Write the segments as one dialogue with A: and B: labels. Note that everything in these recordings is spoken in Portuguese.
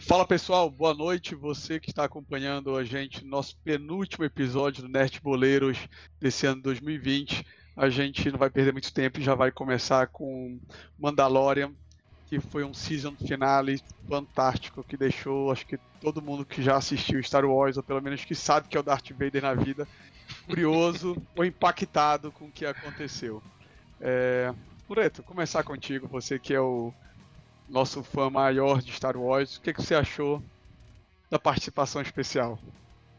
A: Fala pessoal, boa noite. Você que está acompanhando a gente no nosso penúltimo episódio do Nerd Boleiros desse ano 2020. A gente não vai perder muito tempo e já vai começar com Mandalorian, que foi um season finale fantástico que deixou, acho que todo mundo que já assistiu Star Wars, ou pelo menos que sabe que é o Darth Vader na vida, curioso ou impactado com o que aconteceu. É... Pureto, começar contigo, você que é o nosso fã maior de Star Wars, o que, que você achou da participação especial?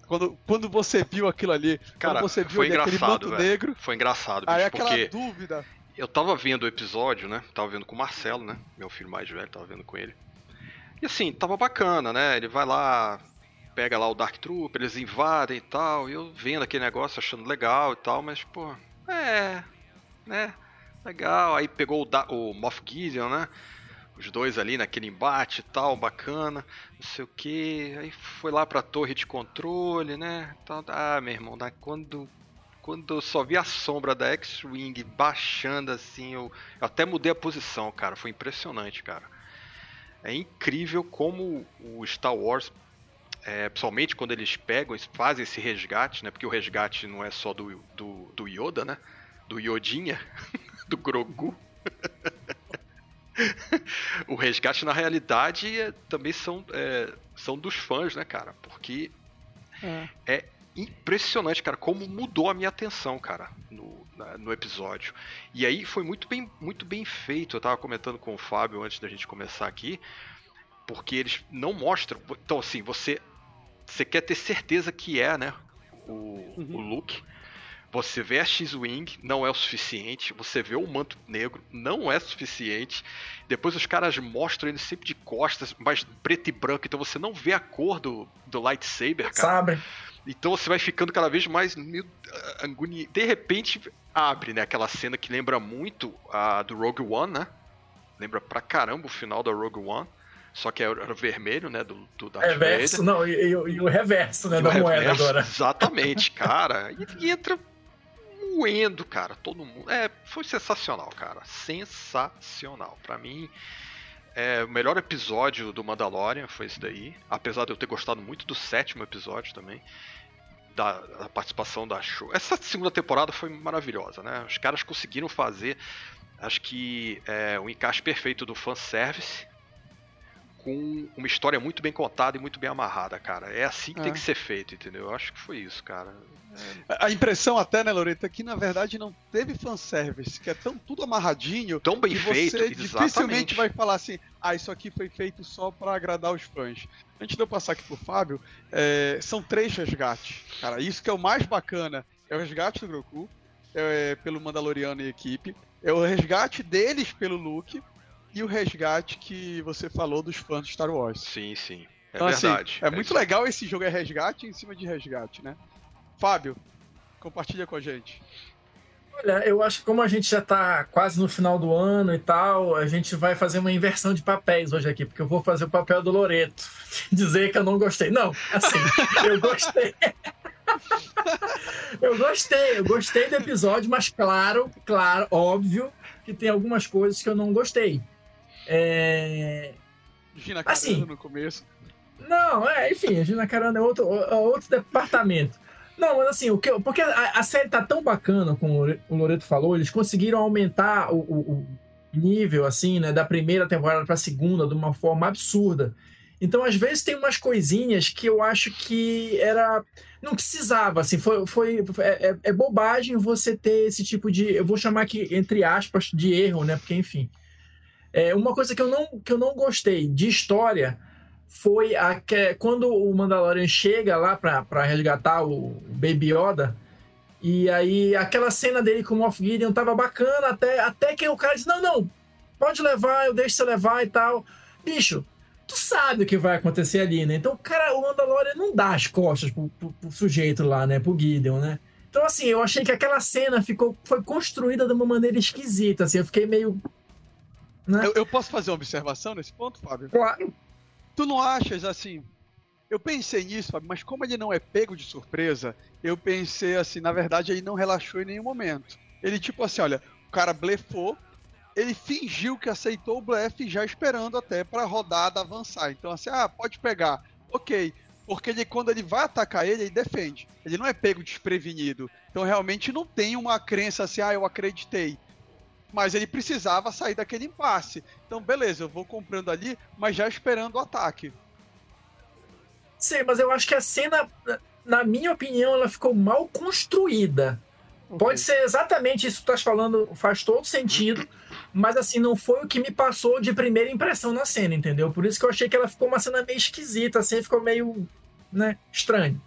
A: Quando, quando você viu aquilo ali,
B: Cara,
A: você viu
B: foi
A: ali
B: engraçado, velho.
A: negro,
B: Foi engraçado,
A: aí
B: bicho,
A: aquela
B: porque
A: dúvida.
B: eu tava vendo o episódio, né? Tava vendo com o Marcelo, né? Meu filho mais velho, tava vendo com ele. E assim, tava bacana, né? Ele vai lá, pega lá o Dark Trooper, eles invadem e tal. E eu vendo aquele negócio, achando legal e tal, mas, pô, é. Né? Legal. Aí pegou o, da o Moff Gideon, né? Os dois ali naquele embate e tal, bacana, não sei o que. Aí foi lá pra torre de controle, né? Então, ah, meu irmão, quando quando eu só vi a sombra da X-Wing baixando assim, eu, eu até mudei a posição, cara. Foi impressionante, cara. É incrível como o Star Wars, é, principalmente quando eles pegam e fazem esse resgate, né? Porque o resgate não é só do, do, do Yoda, né? Do Yodinha, do Grogu. o resgate, na realidade, é- também são, é, são dos fãs, né, cara? Porque é impressionante, cara, como mudou a minha atenção, cara, no, na- no episódio. E aí foi muito bem, muito bem feito. Eu tava comentando com o Fábio antes da gente começar aqui, porque eles não mostram. Então, assim, você, você quer ter certeza que é, né, o,
A: Uhum.
B: o Luke. Você vê a X-Wing, não é o suficiente. Você vê o manto negro, não é suficiente. Depois os caras mostram ele sempre de costas, mas preto e branco, então você não vê a cor do, do lightsaber, cara.
C: Sabe?
B: Então você vai ficando cada vez mais meio, ah, anguni... De repente abre, né? Aquela cena que lembra muito a do Rogue One, né? Lembra pra caramba o final da Rogue One. Só que era vermelho, né? Do, do Darth
C: Reverso,
B: Vader.
C: não, e, e o- e o reverso, né,
B: E
C: da moeda
B: reverso,
C: agora.
B: Exatamente, cara. E entra moendo, cara. Todo mundo. É, foi sensacional, cara. Sensacional. Pra mim, é, o melhor episódio do Mandalorian foi esse daí. Apesar de eu ter gostado muito do sétimo episódio também. Da, da participação da show. Essa segunda temporada foi maravilhosa, né? Os caras conseguiram fazer, acho que, é, um encaixe perfeito do fanservice com uma história muito bem contada e muito bem amarrada, cara. É assim que
A: É.
B: tem que ser feito, entendeu? Eu acho que foi isso, cara.
A: A impressão até, né, Loreta, é que na verdade não teve fanservice, que é tão tudo amarradinho
B: Tão bem
A: que
B: feito,
A: você dificilmente
B: exatamente.
A: vai falar assim, ah, isso aqui foi feito só pra agradar os fãs. Antes de eu passar aqui pro Fábio, é, são três resgates. Cara, isso que é o mais bacana. É o resgate do Grogu, é, pelo Mandaloriano e equipe, é o resgate deles pelo Luke e o resgate que você falou dos fãs de Star Wars.
B: Sim, sim. É
A: Então, assim,
B: verdade.
A: é muito
B: isso.
A: legal esse jogo é resgate em cima de resgate, né? Fábio, compartilha com a gente.
C: Olha, eu acho que como a gente já tá quase no final do ano e tal, a gente vai fazer uma inversão de papéis hoje aqui, porque eu vou fazer o papel do Loreto. Dizer que eu não gostei. Não, assim, eu gostei. eu gostei, eu gostei do episódio, mas claro, claro, óbvio que tem algumas coisas que eu não gostei. É,
A: Gina Carano
C: Assim.
A: no começo.
C: Não, é, enfim, a Gina Carano é outro, é outro departamento. Não, mas assim, o que, porque a, a série tá tão bacana, como o Loreto falou, eles conseguiram aumentar o, o- o nível, assim, né, da primeira temporada pra segunda de uma forma absurda. Então, às vezes, tem umas coisinhas que eu acho que era. Não precisava, assim, foi. foi é, é- é bobagem você ter esse tipo de. Eu vou chamar aqui, entre aspas, de erro, né? Porque, enfim. É, uma coisa que eu, não, que eu não gostei de história foi a que, quando o Mandalorian chega lá pra resgatar o Baby Yoda. E aí, aquela cena dele com o Moff Gideon tava bacana, até, até que o cara disse: Não, não, pode levar, eu deixo você levar e tal. Bicho, tu sabe o que vai acontecer ali, né? Então, o cara, o Mandalorian não dá as costas pro, pro- pro sujeito lá, né? Pro Gideon, né? Então, assim, eu achei que aquela cena ficou, foi construída de uma maneira esquisita, assim, eu fiquei meio. Né?
A: Eu, eu posso fazer uma observação nesse ponto, Fábio?
C: Claro.
A: Tu não achas assim? Eu pensei nisso, Fábio, mas como ele não é pego de surpresa, eu pensei assim, na verdade ele não relaxou em nenhum momento. Ele tipo assim, olha, o cara blefou, ele fingiu que aceitou o blefe já esperando até para a rodada avançar. Então assim, ah, pode pegar. OK. Porque ele, quando ele vai atacar ele, ele defende. Ele não é pego desprevenido. Então realmente não tem uma crença assim, ah, eu acreditei. Mas ele precisava sair daquele impasse. Então, beleza, eu vou comprando ali, mas já esperando o ataque.
C: Sim, mas eu acho que a cena, na minha opinião, ela ficou mal construída. Okay. Pode ser exatamente isso que tu estás falando, faz todo sentido, mas assim, não foi o que me passou de primeira impressão na cena, entendeu? Por isso que eu achei que ela ficou uma cena meio esquisita, assim, ficou meio, né, estranho.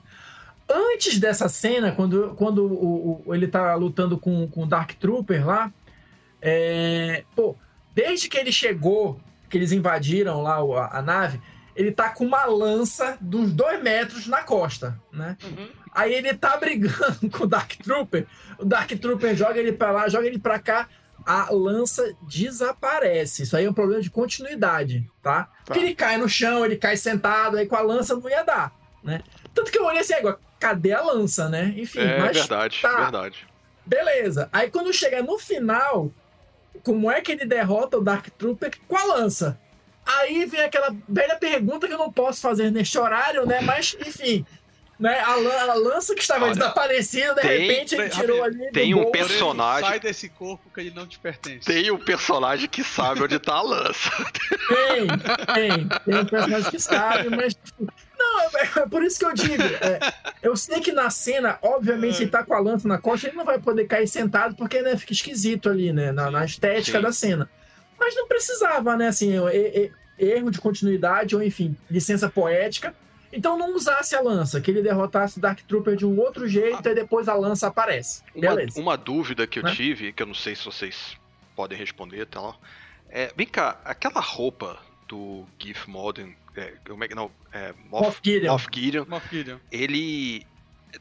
C: Antes dessa cena, quando, quando o, o ele tá lutando com, com o Dark Trooper lá, é, pô, desde que ele chegou, que eles invadiram lá a, a nave, ele tá com uma lança dos dois metros na costa, né? Uhum. Aí ele tá brigando com o Dark Trooper, o Dark Trooper joga ele pra lá, joga ele pra cá, a lança desaparece. Isso aí é um problema de continuidade, tá? tá. Porque ele cai no chão, ele cai sentado, aí com a lança não ia dar, né? Tanto que eu olhei assim, agora, cadê a lança, né? Enfim,
B: é, mas verdade, tá. verdade.
C: Beleza. Aí quando chega no final, como é que ele derrota o Dark Trooper com a lança? Aí vem aquela velha pergunta que eu não posso fazer neste horário, né? Mas, enfim. Né? A, a lança que estava Olha, desaparecida, de tem, repente ele tirou ali.
B: Tem um personagem.
A: Sai desse corpo que ele não te pertence.
B: Tem um personagem que sabe onde tá a lança.
C: Tem, tem. Tem um personagem que sabe, mas. Não, é, é por isso que eu digo. É, eu sei que na cena, obviamente, se ele tá com a lança na costa, ele não vai poder cair sentado, porque né, fica esquisito ali, né? Na, na estética Sim. da cena. Mas não precisava, né? Assim, erro de continuidade, ou enfim, licença poética. Então não usasse a lança, que ele derrotasse o Dark Trooper de um outro jeito ah. e depois a lança aparece. Beleza.
B: Uma, uma dúvida que eu né? tive, que eu não sei se vocês podem responder, tá? É, vem cá, aquela roupa do Gif Modern, é, como é que não? É, Moff, Moff, Gideon. Moff, Gideon,
A: Moff Gideon.
B: Ele.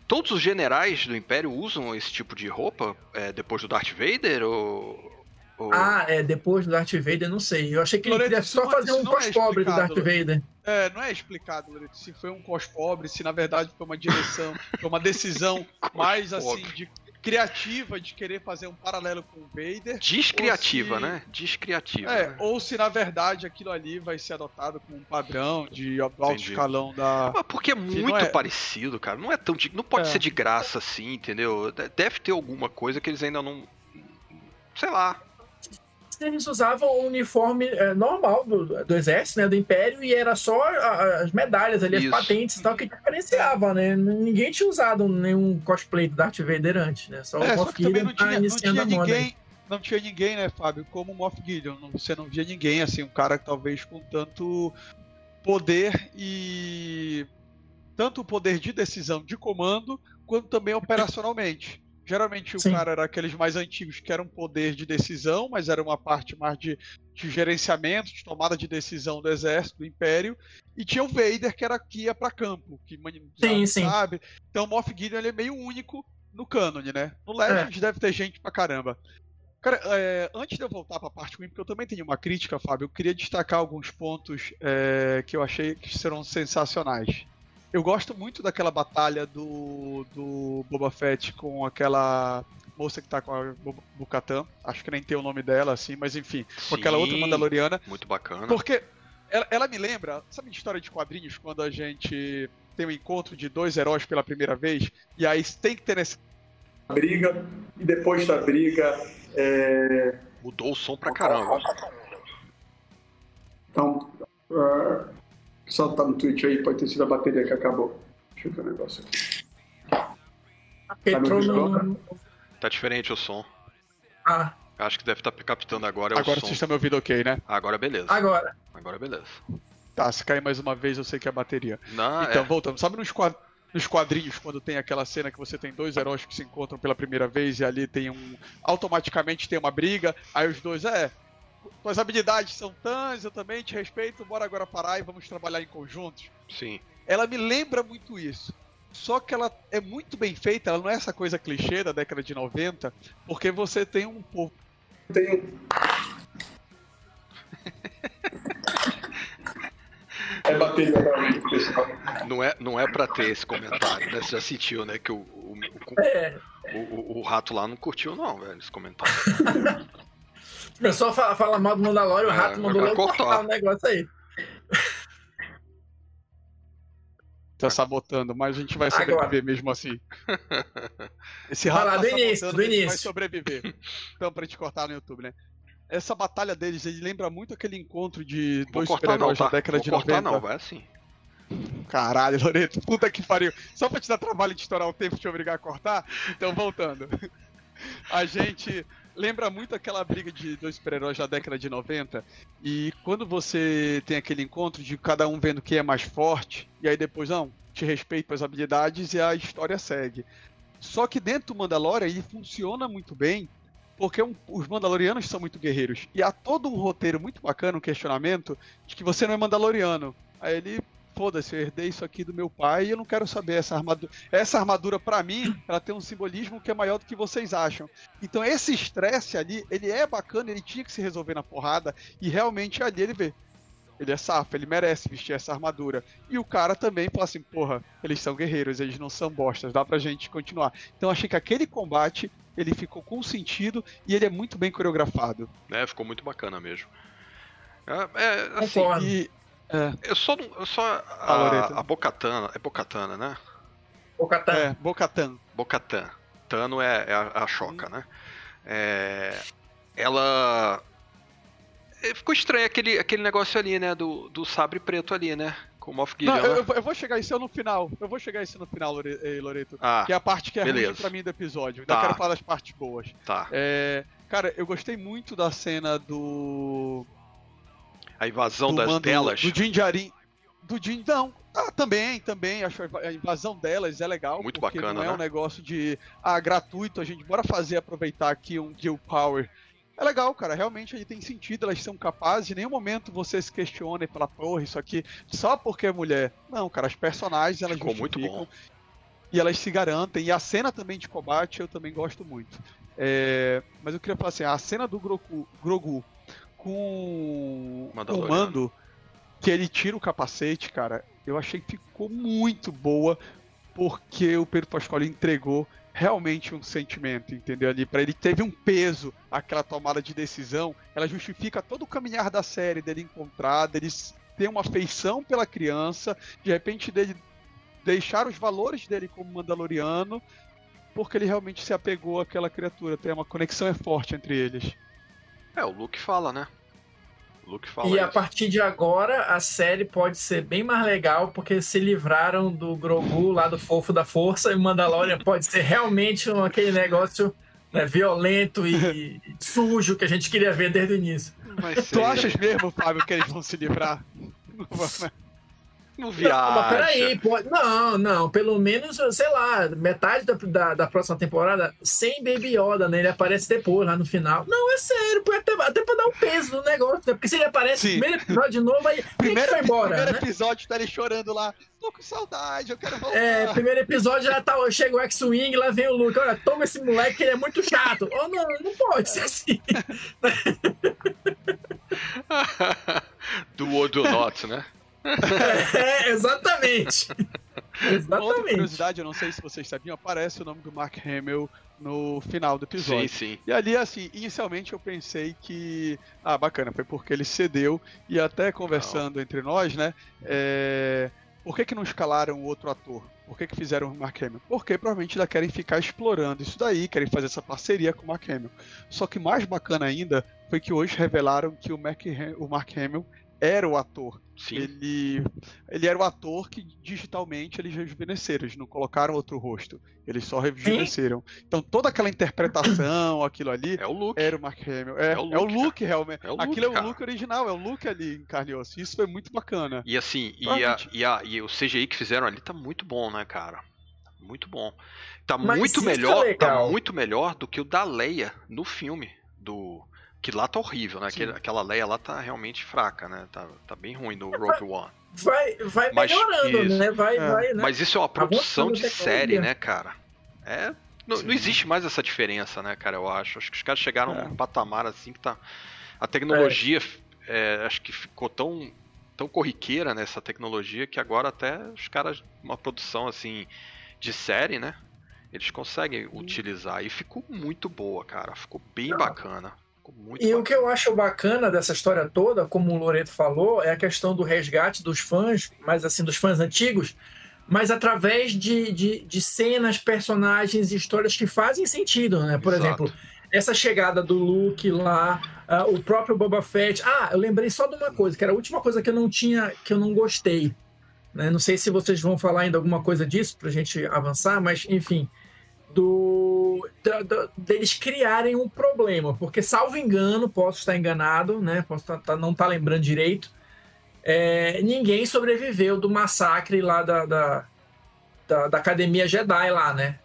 B: Todos os generais do Império usam esse tipo de roupa é, depois do Darth Vader? Ou,
C: ou... Ah, é, depois do Darth Vader, não sei. Eu achei que Loreto, ele queria só fazer um cos-pobre é do Darth Vader.
A: É, não é explicado, Loreto, se foi um cos-pobre, se na verdade foi uma direção, foi uma decisão mais assim de criativa de querer fazer um paralelo com o Vader.
B: Descriativa, se... né? Descriativa.
A: É,
B: né?
A: ou se na verdade aquilo ali vai ser adotado como um padrão de alto Entendi. escalão da.
B: Mas porque é muito é... parecido, cara. Não é tão. De... Não pode é. ser de graça assim, entendeu? Deve ter alguma coisa que eles ainda não. Sei lá
C: eles usavam o uniforme é, normal do, do exército, né, do império, e era só a, as medalhas ali, Isso. as patentes e tal, que diferenciava, né? Ninguém tinha usado nenhum cosplay do Darth Vader antes, né? Só
A: é, o Moff Gideon não tinha, não tinha ninguém, não tinha ninguém, né, Fábio, como o Moff Gideon. Você não via ninguém, assim, um cara talvez com tanto poder e tanto o poder de decisão de comando, quanto também operacionalmente. Geralmente o Sim. cara era aqueles mais antigos que eram poder de decisão, mas era uma parte mais de, de gerenciamento, de tomada de decisão do exército, do império. E tinha o Vader, que era que ia para campo, que
C: sim, sabe?
A: Sim. Então o Moff Gideon ele é meio único no cânone, né? No Legends é. deve ter gente pra caramba. Cara, é, antes de eu voltar para a parte ruim, porque eu também tenho uma crítica, Fábio, eu queria destacar alguns pontos é, que eu achei que serão sensacionais. Eu gosto muito daquela batalha do, do Boba Fett com aquela moça que tá com a Bukatan. Acho que nem tem o nome dela, assim, mas enfim, Sim, com aquela outra Mandaloriana.
B: Muito bacana.
A: Porque ela, ela, me lembra, sabe de história de quadrinhos, quando a gente tem um encontro de dois heróis pela primeira vez, e aí tem que ter essa
D: briga, e depois da briga. É...
B: Mudou o som pra caramba.
D: Então, uh, só tá no Twitch aí, pode ter sido a bateria que acabou. Deixa eu ver o negócio aqui.
C: Tá,
B: tá diferente o som.
C: Ah.
B: Acho que deve estar tá captando agora.
A: Agora
B: vocês
A: estão me ouvindo ok, né?
B: Agora beleza.
C: Agora.
B: Agora beleza.
A: Tá, se cair mais uma vez, eu sei que é a bateria.
B: Não,
A: então,
B: é...
A: voltando. Sabe nos, quad... nos quadrinhos, quando tem aquela cena que você tem dois heróis que se encontram pela primeira vez e ali tem um. Automaticamente tem uma briga, aí os dois, é, tuas habilidades são tãs, eu também te respeito, bora agora parar e vamos trabalhar em conjunto.
B: Sim.
A: Ela me lembra muito isso. Só que ela é muito bem feita, ela não é essa coisa clichê da década de 90, porque você tem um pouco.
D: Tem. é bateria realmente, pessoal.
B: Não é, não é pra ter esse comentário, né? Você já sentiu, né? Que o, o, o, é. o, o rato lá não curtiu, não, velho, esse comentário.
C: Começou a falar, falar mal do Mandalorian, o
B: É,
C: rato mandou
B: agora
C: logo
B: cortar.
C: o negócio aí.
A: Tá sabotando, mas a gente vai
C: Agora.
A: sobreviver mesmo assim. Esse rato
C: lá,
A: tá
C: do início,
A: sabotando,
C: do
A: a gente vai
C: início.
A: sobreviver. Então, pra gente cortar no YouTube, né? Essa batalha deles, ele lembra muito aquele encontro de
B: Vou
A: dois super-heróis
B: tá?
A: da década
B: Vou
A: de
B: cortar
A: 90.
B: não, vai assim.
A: Caralho, Loreto, puta que pariu. Só pra te dar trabalho de estourar o tempo e te obrigar a cortar? Então, voltando. A gente lembra muito aquela briga de dois super-heróis da década de 90. E quando você tem aquele encontro de cada um vendo quem é mais forte, e aí depois, não, te respeito as habilidades e a história segue. Só que dentro do Mandalorian ele funciona muito bem, porque um- os Mandalorianos são muito guerreiros. E há todo um roteiro muito bacana, um questionamento, de que você não é Mandaloriano. Aí ele, foda-se, eu herdei isso aqui do meu pai e eu não quero saber essa armadura. Essa armadura, pra mim, ela tem um simbolismo que é maior do que vocês acham. Então esse estresse ali, ele é bacana, ele tinha que se resolver na porrada, e realmente ali ele vê. Ele é safo, ele merece vestir essa armadura. E o cara também fala assim, porra, eles são guerreiros, eles não são bostas, dá pra gente continuar. Então achei que aquele combate, ele ficou com sentido e ele é muito bem coreografado.
B: É, ficou muito bacana mesmo. É, é, assim,
C: Concordo.
A: E é,
B: eu só, não- eu só
A: Loreto.
B: a, a Bocatana, é Bocatana, né?
C: O Catan.
A: é, Bocatan.
B: Bocatan. Tano é, é a, a choca, né? É, ela. é, Ficou estranho aquele, aquele negócio ali, né? Do, do sabre preto ali, né? Com o Moff
A: Não,
B: Gideon,
A: eu,
B: né?
A: eu vou- eu vou chegar isso no final. Eu vou chegar isso no final, eh, Loreto.
B: Ah,
A: Que é a parte que é ruim
B: beleza.
A: pra mim do episódio.
B: Tá.
A: quero falar das partes boas.
B: tá.
A: É, cara, eu gostei muito da cena do.
B: A invasão
A: do
B: das
A: mando-
B: delas.
A: Do Jinjarin. Do Jin. Não. Ah, também, também. Acho a invasão delas é legal.
B: Muito bacana,
A: Não é
B: né?
A: um negócio de. Ah, gratuito, a gente bora fazer, aproveitar aqui um Guild Power. É legal, cara. Realmente aí tem sentido, elas são capazes. Em nenhum momento você se questiona fala, porra, isso aqui só porque é mulher. Não, cara, as personagens elas
B: Ficou muito bom.
A: e elas se garantem. E a cena também de combate eu também gosto muito. É, mas eu queria falar assim, a cena do Grogu, Grogu com o. Mando, que ele tira o capacete, cara, eu achei que ficou muito boa, porque o Pedro Pascoal entregou realmente um sentimento, entendeu? Ali, para ele teve um peso aquela tomada de decisão, ela justifica todo o caminhar da série dele encontrar, dele ter uma afeição pela criança, de repente dele deixar os valores dele como Mandaloriano, porque ele realmente se apegou àquela criatura, tem uma conexão é forte entre eles.
B: É, o Luke fala, né? O Luke fala
C: E a
B: isso.
C: partir de agora, a série pode ser bem mais legal, porque se livraram do Grogu lá do Fofo da Força, e o Mandalorian pode ser realmente um, aquele negócio né, violento e, sujo que a gente queria ver desde o início.
A: Tu achas mesmo, Fábio, que eles vão se livrar? Não vão, né?
B: Não
C: Não,
B: viaja.
C: peraí, pode... não, não, pelo menos, sei lá, metade da, da, da próxima temporada sem Baby Yoda, né? Ele aparece depois, lá no final. Não, é sério, pô, até, até pra dar um peso no negócio, né? Porque se ele aparece
A: Sim.
C: no primeiro episódio de novo, aí
A: Primeiro,
C: foi embora,
A: primeiro
C: né?
A: episódio, tá ele chorando lá. Tô com saudade, eu quero voltar.
C: É, primeiro episódio já tá, chega o X-Wing, lá vem o Luke. Olha, toma esse moleque que ele é muito chato. Oh, não, não pode ser assim.
B: do ou do not, né?
C: É, exatamente.
A: Uma outra
C: Exatamente.
A: curiosidade, eu não sei se vocês sabiam, aparece o nome do Mark Hamill no final do episódio.
B: Sim, sim.
A: E ali, assim, inicialmente eu pensei que. Ah, bacana, foi porque ele cedeu. E até conversando entre nós, né? é, Por que, que não escalaram o outro ator? Por que, que fizeram o Mark Hamill? Porque provavelmente ainda querem ficar explorando isso daí, querem fazer essa parceria com o Mark Hamill. Só que mais bacana ainda foi que hoje revelaram que o Mark, Ham- o Mark Hamill era o ator.
B: Sim.
A: Ele, ele era o ator que digitalmente eles rejuvenesceram, eles não colocaram outro rosto, eles só rejuvenesceram. Então toda aquela interpretação, aquilo ali,
B: É o Luke.
A: era o Mark Hamill. É,
B: É o
A: é o
B: Luke,
A: realmente.
B: É o Luke,
A: Aquilo é o
B: cara.
A: Luke original, é o Luke ali em carne e osso. Isso foi muito bacana.
B: E assim, e, a, e, a, e o CGI que fizeram ali tá muito bom, né, cara? Muito bom. Tá
C: Mas
B: muito
C: é
B: melhor, tá
C: legal.
B: muito melhor do que o da Leia no filme do que lá tá horrível, né?
A: Sim.
B: Aquele, aquela Leia lá tá realmente fraca, né? Tá, tá bem ruim no Rogue One.
C: Vai, vai
B: Mas
C: melhorando,
B: isso.
C: né? Vai,
A: É.
C: vai, né?
B: Mas isso é uma produção de série, né, cara? É. Não,
A: Sim.
B: não existe mais essa diferença, né, cara? Eu acho. Acho que os caras chegaram
A: É.
B: num patamar assim que tá. A tecnologia, é, acho que ficou tão, tão corriqueira nessa tecnologia que agora até os caras, uma produção assim de série, né? Eles conseguem utilizar. E ficou muito boa, cara. Ficou bem
C: Não.
B: bacana. Ficou muito
C: E
B: bacana.
C: o que eu acho bacana dessa história toda, como o Loreto falou, é a questão do resgate dos fãs, mas assim, dos fãs antigos, mas através de, de, de cenas, personagens e histórias que fazem sentido, né? Por
B: Exato.
C: exemplo, essa chegada do Luke lá, ah, o próprio Boba Fett. Ah, eu lembrei só de uma coisa, que era a última coisa que eu não tinha, que eu não gostei. né? Não sei se vocês vão falar ainda alguma coisa disso pra gente avançar, mas enfim. Do, da- da- deles criarem um problema, porque salvo engano, posso estar enganado, né? Posso tá- tá- não estar lembrando direito. é, ninguém sobreviveu do massacre lá da, da, da, da academia Jedi lá, né?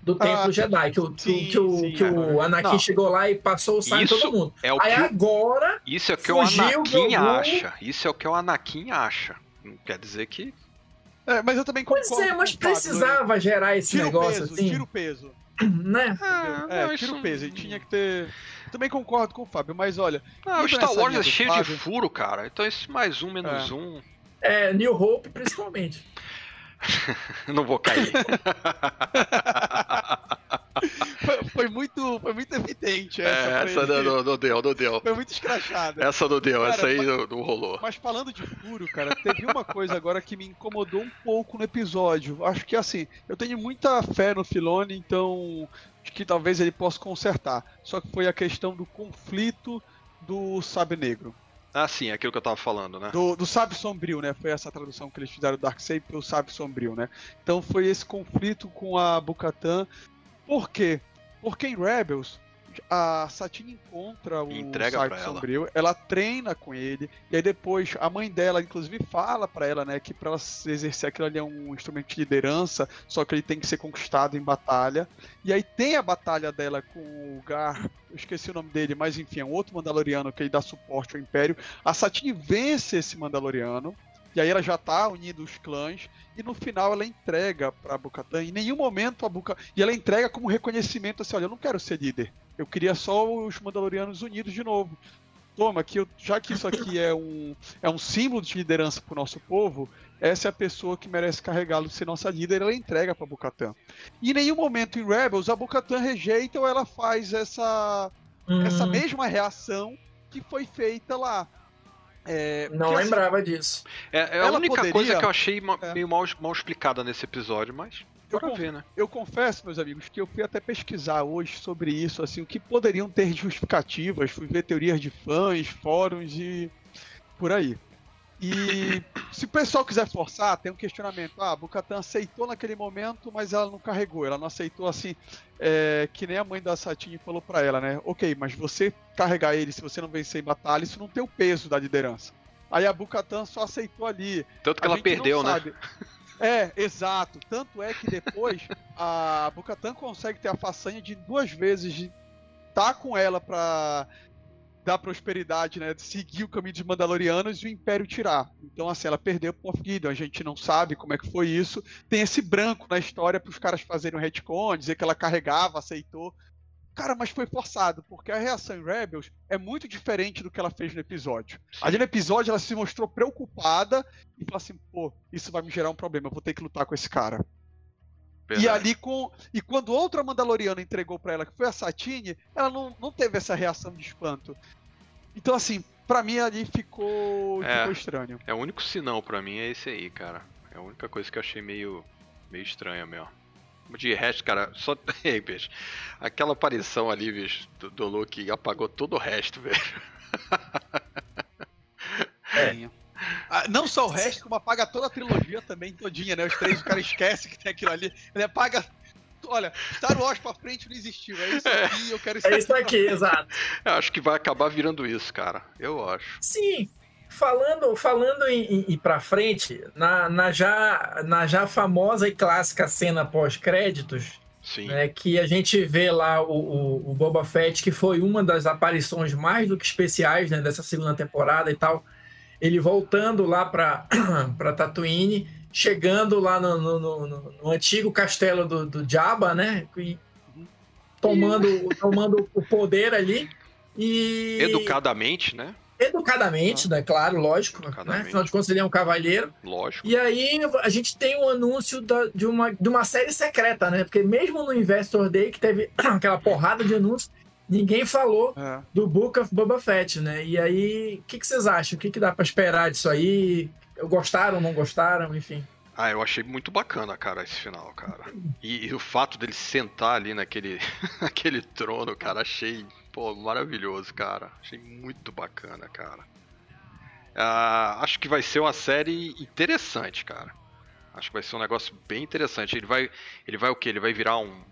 C: Do templo
A: Ah,
C: Jedi, que, o- que, o-
A: sim,
C: que o,
A: sim,
C: que o. Anakin
B: Não.
C: chegou lá e passou o sangue
B: Isso
C: todo mundo.
B: é o
C: Aí
B: que o-
C: agora
B: Isso é o que o Anakin acha. Isso é o que o Anakin acha. Não quer dizer que.
A: É, mas eu também
C: Pois
A: concordo.
C: é, mas
A: com o Fábio, né?
C: precisava gerar esse
A: Tira o
C: negócio
A: peso,
C: assim,
A: tira o peso.
C: né?
B: Ah,
A: é,
B: não,
A: tira o peso. E tinha que ter. Também concordo com o Fábio, mas olha.
B: Ah, o Star Wars é cheio
A: Fábio-
B: de furo, cara. Então esse mais um, menos
A: É.
B: um.
C: É, New Hope, principalmente.
B: Não vou cair.
A: Foi, foi muito, foi muito evidente
B: É,
A: essa. pra
B: essa não, não, não deu, não deu.
A: Foi muito escrachada.
B: Essa não deu,
A: Cara,
B: essa aí
A: mas-
B: não, não rolou.
A: Mas falando de furo, cara, teve uma coisa agora que me incomodou um pouco no episódio. Acho que assim, eu tenho muita fé no Filone, então acho que talvez ele possa consertar. Só que foi a questão do conflito do Sabe Negro.
B: Ah, sim, é aquilo que eu tava falando, né?
A: Do, do Sábio Sombrio, né? Foi essa tradução que eles fizeram do Darkseid pelo Sábio Sombrio, né? Então foi esse conflito com a Bukatan. Por quê? Porque em Rebels, a Satine encontra o
B: Entrega ela.
A: Sombrio, ela treina com ele, e aí depois a mãe dela, inclusive, fala pra ela, né, que pra ela exercer aquilo ali é um instrumento de liderança, só que ele tem que ser conquistado em batalha. E aí tem a batalha dela com o Gar, eu esqueci o nome dele, mas enfim, é um outro Mandaloriano que ele dá suporte ao Império. A Satine vence esse Mandaloriano. E aí ela já tá unindo os clãs. E no final ela entrega pra Bukatan. Em nenhum momento a Buka... E ela entrega como reconhecimento assim: olha, eu não quero ser líder. Eu queria só os Mandalorianos unidos de novo. Toma, que eu... já que isso aqui é um, é um símbolo de liderança pro nosso povo, essa é a pessoa que merece carregá-lo ser nossa líder. Ela entrega pra Bukatan. E em nenhum momento em Rebels a Bukatan rejeita ou ela faz essa, essa
C: Hum,
A: mesma reação que foi feita lá. É,
C: não
A: porque, assim,
C: lembrava disso.
B: É, é a única
A: poderia-
B: coisa que eu achei ma-
A: É.
B: meio mal, mal explicada nesse episódio, mas
A: Eu conf-
B: ver, né?
A: Eu confesso, meus amigos, que eu fui até pesquisar hoje sobre isso, assim, o que poderiam ter justificativas, fui ver teorias de fãs, fóruns e por aí. E se o pessoal quiser forçar, tem um questionamento. Ah, a Bukatan aceitou naquele momento, mas ela não carregou. Ela não aceitou assim, é, que nem a mãe da Satine falou pra ela, né? Ok, mas você carregar ele, se você não vencer em batalha, isso não tem o peso da liderança. Aí a Bukatan só aceitou ali.
B: Tanto que
A: A
B: ela perdeu, né?
A: sabe. É, exato. Tanto é que depois a Bukatan consegue ter a façanha de duas vezes de estar com ela pra dar prosperidade, né? De seguir o caminho dos Mandalorianos e o Império tirar. Então, assim, ela perdeu Moff Gideon. A gente não sabe como é que foi isso. Tem esse branco na história para os caras fazerem um retcon, dizer que ela carregava, aceitou. Cara, mas foi forçado, porque a reação em Rebels é muito diferente do que ela fez no episódio. Ali no episódio ela se mostrou preocupada e falou assim: pô, isso vai me gerar um problema, eu vou ter que lutar com esse cara. E
B: Verdade.
A: ali com. E quando outra Mandaloriana entregou pra ela, que foi a Satine, ela não, não teve essa reação de espanto. Então, assim, pra mim ali ficou,
B: É.
A: ficou estranho.
B: É o único sinal pra mim é esse aí, cara. É a única coisa que eu achei meio, meio estranha mesmo. De resto, cara, só. Ei, bicho. Aquela aparição ali, bicho, do, do Luke apagou todo o resto, velho.
A: É. Ah, não só o resto, como apaga toda a trilogia também, todinha, né? Os três, o cara esquece que tem aquilo ali. Ele apaga. Olha, Star Wars pra frente não existiu. É isso aqui, eu quero
C: É isso aqui, exato.
B: Eu acho que vai acabar virando isso, cara. Eu acho.
C: Sim, falando, falando em, em ir pra frente, na, na, já, na já famosa e clássica cena pós-créditos,
B: Sim.
C: né, que a gente vê lá o, o, o Boba Fett, que foi uma das aparições mais do que especiais né, dessa segunda temporada e tal, ele voltando lá pra, pra Tatooine, chegando lá no, no, no- no- antigo castelo do, do Jabba, né, e tomando, tomando o poder ali. E
B: Educadamente, né?
C: educadamente, né? Claro, lógico. Né?
B: Educadamente.
C: Afinal de contas, ele é um cavalheiro.
B: Lógico.
C: E aí a gente tem um anúncio da- de, uma, de uma série secreta, né? Porque mesmo no Investor Day, que teve aquela porrada de anúncios, ninguém falou
A: É.
C: do Book of Boba Fett, né? E aí, o que, que vocês acham? O que, que dá pra esperar disso aí? Gostaram, não gostaram? Enfim.
B: Ah, eu achei muito bacana, cara, esse final, cara. E, e o fato dele sentar ali naquele, naquele trono, cara, achei, pô, maravilhoso, cara. Achei muito bacana, cara. Ah, acho que vai ser uma série interessante, cara. Acho que vai ser um negócio bem interessante. Ele vai, ele vai o quê? Ele vai virar um,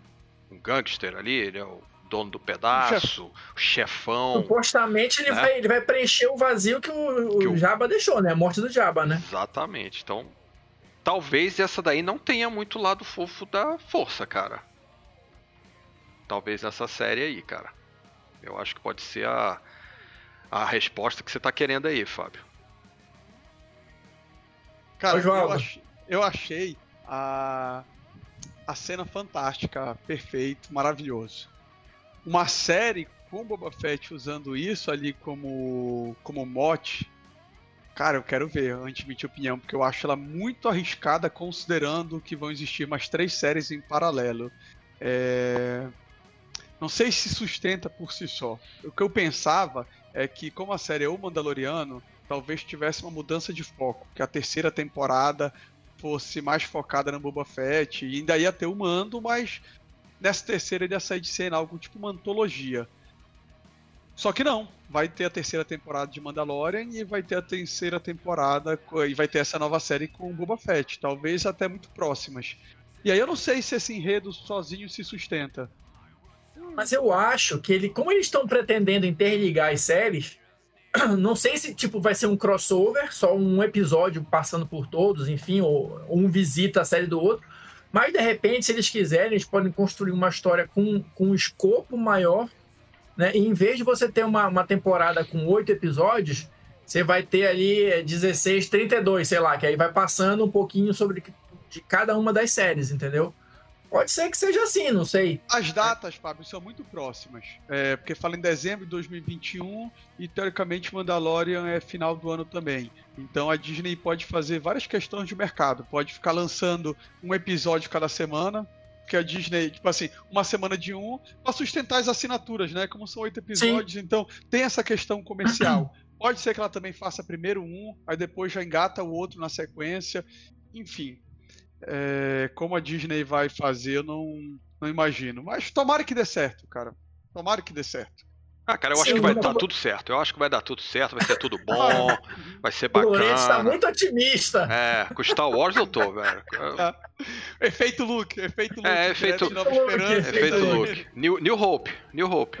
B: um gangster ali? Ele é o dono do pedaço, o chefão.
C: Supostamente ele,
B: né?
C: vai, ele vai preencher o vazio que o,
B: Que
C: o Jabba deixou, né? A morte do Jabba, né?
B: Exatamente. Então, talvez essa daí não tenha muito lado fofo da força, cara. Talvez essa série aí, cara. Eu acho que pode ser a, a resposta que você tá querendo aí, Fábio.
A: Cara,
C: Ô,
A: eu, ach- eu achei a, a cena fantástica, perfeito, maravilhoso. Uma série com Boba Fett usando isso ali como, como mote, cara, eu quero ver, antes de emitir opinião, porque eu acho ela muito arriscada considerando que vão existir mais três séries em paralelo. É, Não sei se sustenta por si só. O que eu pensava é que, como a série é o Mandaloriano, talvez tivesse uma mudança de foco, que a terceira temporada fosse mais focada no Boba Fett, e ainda ia ter o Mando, mas nessa terceira ele ia sair de cena algo tipo uma antologia. Só que não, vai ter a terceira temporada de Mandalorian e vai ter a terceira temporada e vai ter essa nova série com Boba Fett, talvez até muito próximas. E aí eu não sei se esse enredo sozinho se sustenta.
C: Mas eu acho que ele, como eles estão pretendendo interligar as séries, não sei se tipo vai ser um crossover, só um episódio passando por todos, enfim, ou, ou um visita a série do outro. Mas de repente, se eles quiserem, eles podem construir uma história com, com um escopo maior, né? E em vez de você ter uma, uma temporada com oito episódios, você vai ter ali é, 16, 32, sei lá, que aí vai passando um pouquinho sobre de cada uma das séries, entendeu? Pode ser que seja assim, não sei.
A: As datas, Fábio, são muito próximas. É, porque fala em dezembro de 2021 e teoricamente Mandalorian é final do ano também. Então a Disney pode fazer várias questões de mercado. Pode ficar lançando um episódio cada semana. Que a Disney, tipo assim, uma semana de um, para sustentar as assinaturas, né? Como são oito episódios, então tem essa questão comercial. Pode ser que ela também faça primeiro um, aí depois já engata o outro na sequência. Enfim, é, como a Disney vai fazer, eu não, não imagino. Mas tomara que dê certo, cara. Tomara que dê certo.
B: Ah, cara, eu acho
C: Sim,
B: que vai dar tudo certo. Eu acho que vai dar tudo certo, vai ser tudo bom, vai ser
C: O Lourenço está
B: bacana.
C: muito otimista.
B: É, com Star Wars eu tô, velho.
A: Efeito Luke, efeito Luke.
B: É, efeito-
A: Nova
C: Luke,
A: Esperança.
B: Efeito
C: Efeito
B: Luke. New, New Hope, New Hope.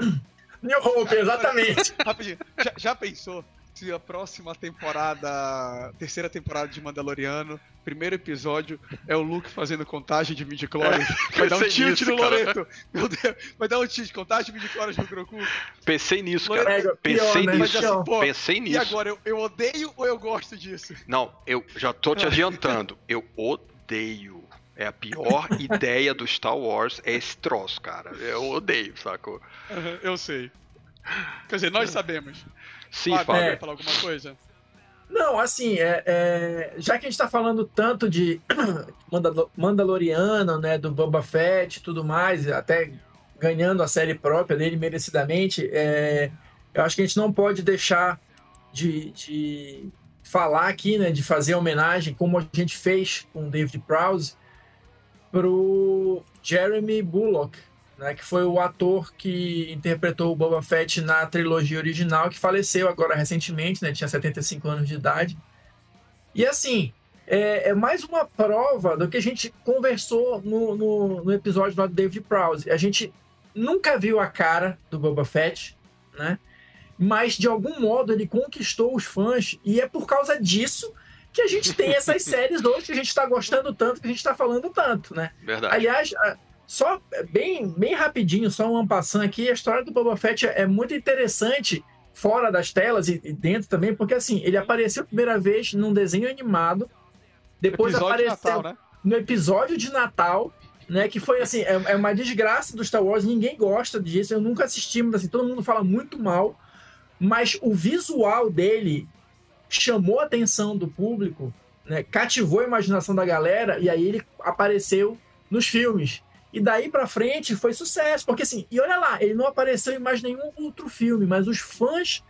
C: New Hope, exatamente.
A: Rapidinho, já, já pensou se a próxima temporada, terceira temporada de Mandaloriano, primeiro episódio é o Luke fazendo contagem de midi-chlorians? vai dar um tilt
B: nisso,
A: no
B: cara.
A: Loreto. Meu Deus, vai dar um tilt, contagem de midi-chlorians no Grogu.
B: Pensei nisso,
A: Loreto,
B: cara. Pensei
C: pior, né?
B: Nisso.
A: assim, pô,
B: Pensei
A: e
B: nisso.
A: agora, eu, eu odeio ou eu gosto disso?
B: Não, eu já tô te adiantando. Eu odeio. É a pior ideia do Star Wars, é esse troço, cara. Eu odeio, sacou?
A: Aham, eu sei. Quer dizer, nós sabemos.
B: Sim,
A: Fábio,
B: Fábio.
A: quer falar alguma coisa?
C: Não, assim, é, é, já que a gente tá falando tanto de Mandalo- Mandaloriano, né, do Boba Fett e tudo mais, até ganhando a série própria dele merecidamente, é, eu acho que a gente não pode deixar de, de falar aqui, né, de fazer homenagem, como a gente fez com o David Prowse, pro Jeremy Bullock, né, que foi o ator que interpretou o Boba Fett na trilogia original, que faleceu agora recentemente, né, tinha 75 anos de idade. E assim, é, é mais uma prova do que a gente conversou no, no, no episódio lá do David Prowse. A gente nunca viu a cara do Boba Fett, né? Mas de algum modo ele conquistou os fãs e é por causa disso que a gente tem essas séries hoje que a gente está gostando tanto, que a gente está falando tanto, né?
B: Verdade.
C: Aliás, a- só bem, bem rapidinho, só um ampassando aqui, a história do Boba Fett é muito interessante fora das telas e e dentro também, porque assim, ele apareceu a primeira vez num desenho animado, depois
A: Episódio de
C: apareceu
A: Natal, né?
C: no episódio de Natal, né, que foi assim, é, é uma desgraça do Star Wars, ninguém gosta disso, eu nunca assisti, mas assim, todo mundo fala muito mal, mas o visual dele chamou a atenção do público, né, cativou a imaginação da galera, e aí ele apareceu nos filmes. E daí pra frente foi sucesso, porque assim, e olha lá, ele não apareceu em mais nenhum outro filme, mas os fãs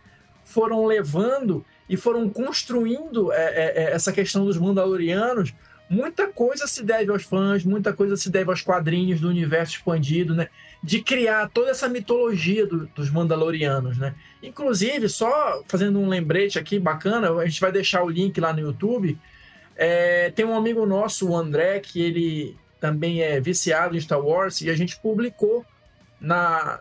C: foram levando e foram construindo é, é, é, essa questão dos Mandalorianos. Muita coisa se deve aos fãs, muita coisa se deve aos quadrinhos do universo expandido, né? De criar toda essa mitologia do, dos Mandalorianos, né? Inclusive, só fazendo um lembrete aqui bacana, a gente vai deixar o link lá no YouTube. É, tem um amigo nosso, o André, que ele também é viciado em Star Wars e a gente publicou na,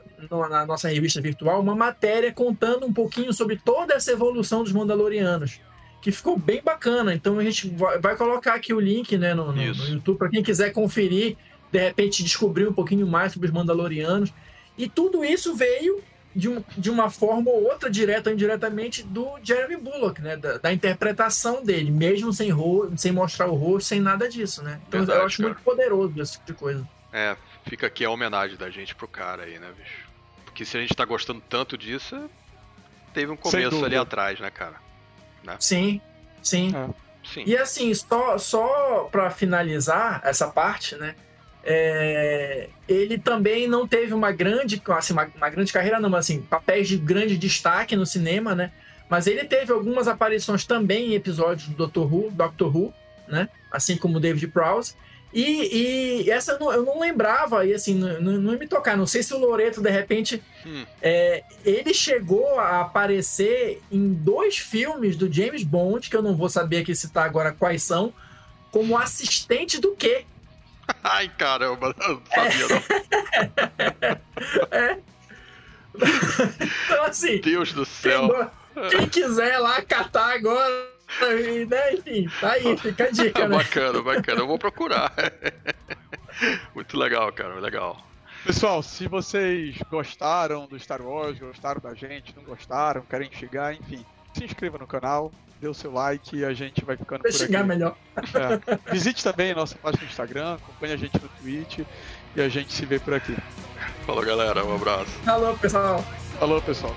C: na nossa revista virtual uma matéria contando um pouquinho sobre toda essa evolução dos Mandalorianos, que ficou bem bacana. Então a gente vai, colocar aqui o link né, no, no, no YouTube para quem quiser conferir, de repente descobrir um pouquinho mais sobre os Mandalorianos. E tudo isso veio de, um, de uma forma ou outra, direta ou indiretamente, do Jeremy Bullock, né? Da, da interpretação dele, mesmo sem, ro sem mostrar o rosto, sem nada disso, né? Então Verdade, eu acho cara. muito poderoso esse tipo de coisa.
B: É, fica aqui a homenagem da gente pro cara aí, né, bicho? Porque se a gente tá gostando tanto disso, teve um começo ali atrás, né, cara? Né?
C: Sim, sim. É. sim. E assim, só, só pra finalizar essa parte, né? É, ele também não teve uma grande, assim, uma, uma, grande carreira, não, mas assim, papéis de grande destaque no cinema, né? Mas ele teve algumas aparições também em episódios do Doctor Who, Doctor Who, né? Assim como David Prowse. E, e, essa eu não, eu não, lembrava, e assim, não, não, me tocar. Não sei se o Loreto, de repente, hum. é, ele chegou a aparecer em dois filmes do James Bond, que eu não vou saber aqui citar agora quais são, como assistente do quê?
B: Ai, caramba, eu não sabia
C: não. é. Então, assim.
B: Deus do céu.
C: Quem, quem quiser lá catar agora e, né, enfim, tá aí, fica a dica,
B: né? Bacana, bacana. Eu vou procurar. Muito legal, cara, legal.
A: Pessoal, se vocês gostaram do Star Wars, gostaram da gente, não gostaram, querem chegar, enfim, se inscreva no canal, dê o seu like e a gente vai ficando
C: Vai por
A: aqui.
C: melhor.
A: É. Visite também a nossa página no Instagram, acompanhe a gente no Twitch e a gente se vê por aqui.
B: Falou, galera. Um abraço.
C: Falou, pessoal.
A: Falou, pessoal.